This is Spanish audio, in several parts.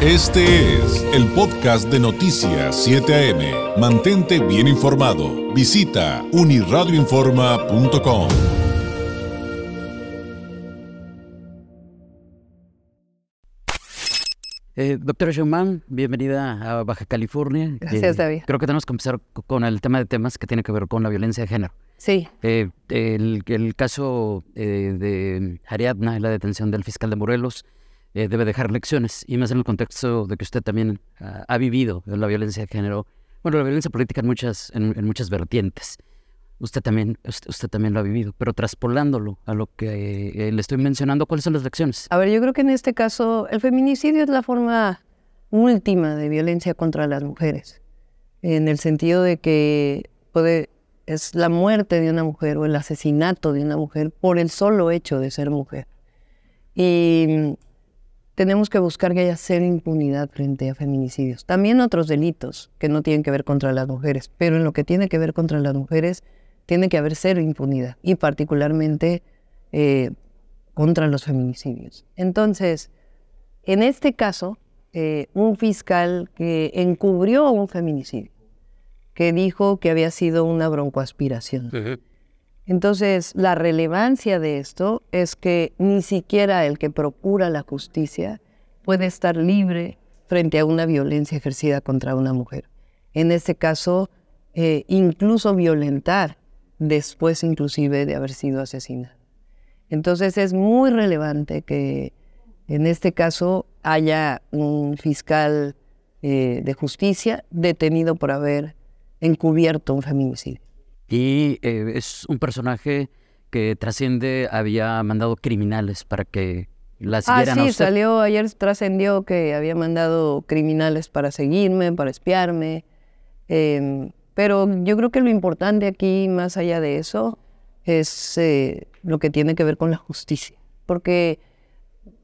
Este es el podcast de Noticias 7 AM. Mantente bien informado. Visita uniradioinforma.com. Eh, doctora Schumann, bienvenida a Baja California. Gracias, Eh, David. Creo que tenemos que empezar con el tema de temas que tiene que ver con la violencia de género. Sí, Eh, el, el caso eh, de Ariadna y la detención del fiscal de Morelos eh, debe dejar lecciones, y más en el contexto de que usted también ah, ha vivido la violencia de género, bueno, la violencia política en muchas, en, muchas vertientes. Usted también, usted, también lo ha vivido, pero traspolándolo a lo que eh, le estoy mencionando, ¿cuáles son las lecciones? a ver, yo creo que en este caso el feminicidio es la forma última de violencia contra las mujeres, en el sentido de que puede, es la muerte de una mujer o el asesinato de una mujer por el solo hecho de ser mujer. Y tenemos que buscar que haya cero impunidad frente a feminicidios. También otros delitos que no tienen que ver contra las mujeres, pero en lo que tiene que ver contra las mujeres, tiene que haber cero impunidad, y particularmente eh, contra los feminicidios. Entonces, en este caso, eh, un fiscal que encubrió un feminicidio, que dijo que había sido una broncoaspiración. Entonces, la relevancia de esto es que ni siquiera el que procura la justicia puede estar libre frente a una violencia ejercida contra una mujer. En este caso, eh, incluso violentar después inclusive de haber sido asesinada. Entonces es muy relevante que en este caso haya un fiscal eh, de justicia detenido por haber encubierto un feminicidio. Y eh, es un personaje que trasciende, había mandado criminales para que la Ah, siguieran a sí, usted. salió, ayer trascendió que había mandado criminales para seguirme, para espiarme. em, pero yo creo que lo importante aquí, más allá de eso, es eh, lo que tiene que ver con la justicia. Porque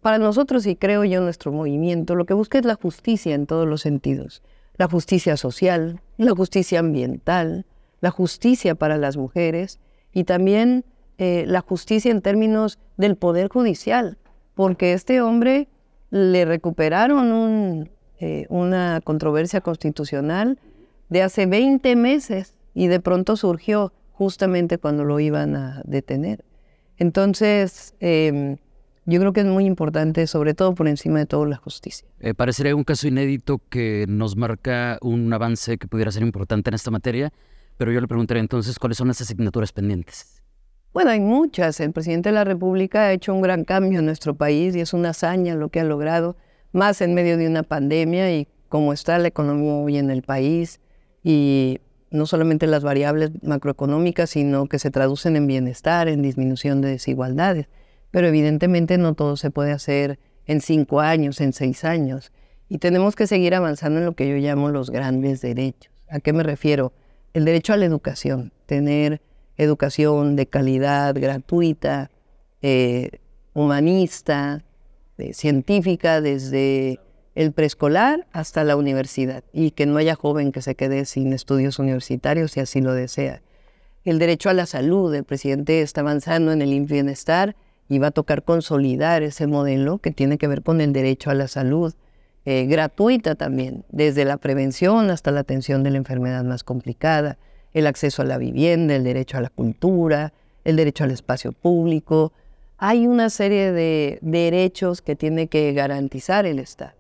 para nosotros, y creo yo, nuestro movimiento, lo que busca es la justicia en todos los sentidos. La justicia social, la justicia ambiental, la justicia para las mujeres y también eh, la justicia en términos del poder judicial, porque este hombre le recuperaron un, eh, una controversia constitucional de hace 20 meses y de pronto surgió justamente cuando lo iban a detener. Entonces, em, yo creo que es muy importante, sobre todo por encima de todo, la justicia. Eh, parecería un caso inédito que nos marca un avance que pudiera ser importante en esta materia, pero yo le preguntaría entonces cuáles son las asignaturas pendientes. Bueno, hay muchas. El presidente de la República ha hecho un gran cambio en nuestro país y es una hazaña lo que ha logrado, más en medio de una pandemia y cómo está la economía hoy en el país y no solamente las variables macroeconómicas, sino que se traducen en bienestar, en disminución de desigualdades. Pero evidentemente no todo se puede hacer en cinco años, en seis años. Y tenemos que seguir avanzando en lo que yo llamo los grandes derechos. ¿A qué me refiero? El derecho a la educación, tener educación de calidad, gratuita, eh, humanista, eh, científica, desde el preescolar hasta la universidad, y que no haya joven que se quede sin estudios universitarios si así lo desea. El derecho a la salud, el presidente está avanzando en el bienestar y va a tocar consolidar ese modelo que tiene que ver con el derecho a la salud, eh, gratuita también, desde la prevención hasta la atención de la enfermedad más complicada, el acceso a la vivienda, el derecho a la cultura, el derecho al espacio público. Hay una serie de derechos que tiene que garantizar el Estado.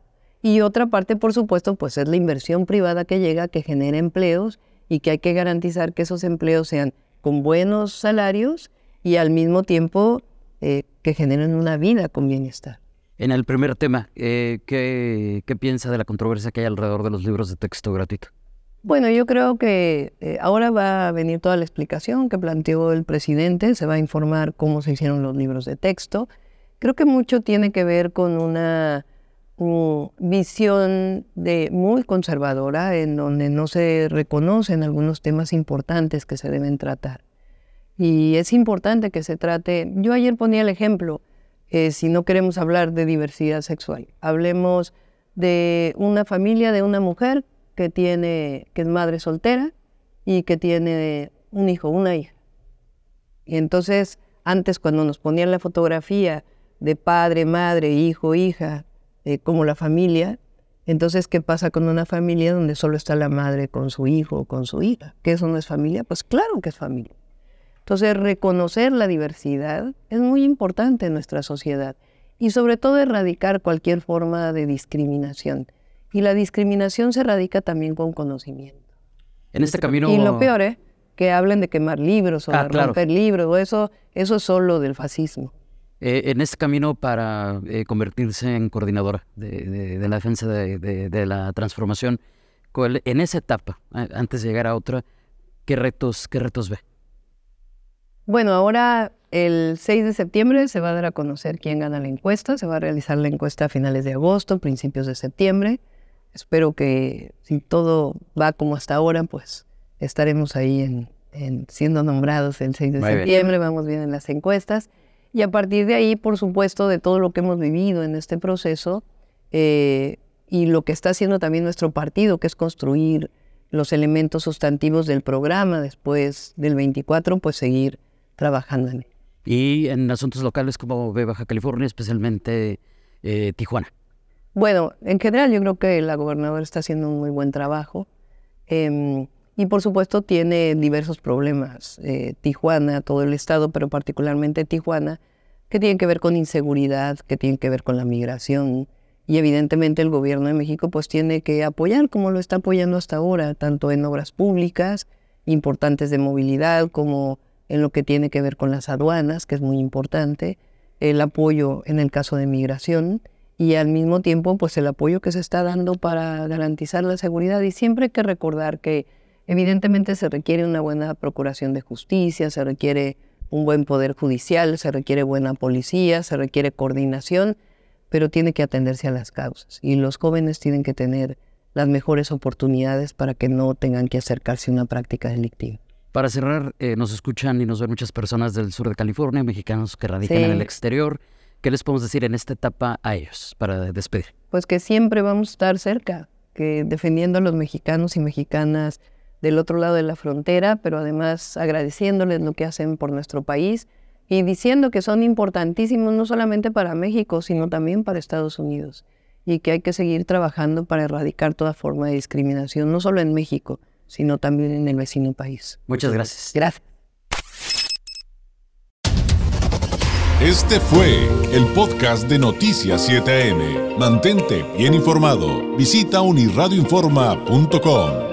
Y otra parte, por supuesto, pues es la inversión privada que llega, que genera empleos y que hay que garantizar que esos empleos sean con buenos salarios y al mismo tiempo eh, que generen una vida con bienestar. En el primer tema, eh, ¿qué, piensa de la controversia que hay alrededor de los libros de texto gratuito? Bueno, yo creo que eh, ahora va a venir toda la explicación que planteó el presidente, se va a informar cómo se hicieron los libros de texto. Creo que mucho tiene que ver con una visión de, muy conservadora en donde no se reconocen algunos temas importantes que se deben tratar. Y es importante que se trate, yo ayer ponía el ejemplo, eh, si no queremos hablar de diversidad sexual, hablemos de una familia, de una mujer que tiene, que es madre soltera y que tiene un hijo, una hija. Y entonces, antes cuando nos ponían la fotografía de padre, madre, hijo, hija, eh, como la familia, Entonces, ¿qué pasa con una familia donde solo está la madre con su hijo o con su hija? ¿Que eso no es familia? Pues claro que es familia. Entonces, reconocer la diversidad es muy importante en nuestra sociedad y sobre todo erradicar cualquier forma de discriminación. Y la discriminación se erradica también con conocimiento. En este camino... Y lo peor, ¿eh? Que hablen de quemar libros o Ah, de romper libros, eso, eso es solo del fascismo. Eh, en este camino para eh, convertirse en coordinadora de, de- de la defensa de, de- la transformación, ¿cuál- en esa etapa, antes de llegar a otra, ¿qué retos, qué retos ve? Bueno, ahora el 6 de septiembre se va a dar a conocer quién gana la encuesta. Se va a realizar la encuesta a finales de agosto, principios de septiembre. Espero que si todo va como hasta ahora, pues estaremos ahí en, en siendo nombrados el 6 de Muy bien. septiembre. Vamos bien en las encuestas. Y a partir de ahí, por supuesto, de todo lo que hemos vivido en este proceso eh, y lo que está haciendo también nuestro partido, que es construir los elementos sustantivos del programa después del 24, pues seguir trabajando en él. Y en asuntos locales, como ve Baja California, especialmente eh, Tijuana. Bueno, en general yo creo que la gobernadora está haciendo un muy buen trabajo em, y por supuesto tiene diversos problemas. eh, Tijuana, todo el estado, pero particularmente Tijuana, que tienen que ver con inseguridad, que tienen que ver con la migración y evidentemente el gobierno de México pues tiene que apoyar como lo está apoyando hasta ahora, tanto en obras públicas importantes de movilidad como en lo que tiene que ver con las aduanas, que es muy importante, el apoyo en el caso de migración y al mismo tiempo pues el apoyo que se está dando para garantizar la seguridad y siempre hay que recordar que evidentemente se requiere una buena procuración de justicia, se requiere un buen poder judicial, se requiere buena policía, se requiere coordinación, pero tiene que atenderse a las causas y los jóvenes tienen que tener las mejores oportunidades para que no tengan que acercarse a una práctica delictiva. Para cerrar, eh, nos escuchan y nos ven muchas personas del sur de California, mexicanos que radican en el exterior. ¿Qué les podemos decir en esta etapa a ellos para despedir? pues que siempre vamos a estar cerca, que defendiendo a los mexicanos y mexicanas del otro lado de la frontera, pero además agradeciéndoles lo que hacen por nuestro país y diciendo que son importantísimos no solamente para México, sino también para Estados Unidos y que hay que seguir trabajando para erradicar toda forma de discriminación, no solo en México, sino también en el vecino país. Muchas gracias. Gracias. Este fue el podcast de Noticias 7am. Mantente bien informado. Visita unirradioinforma.com.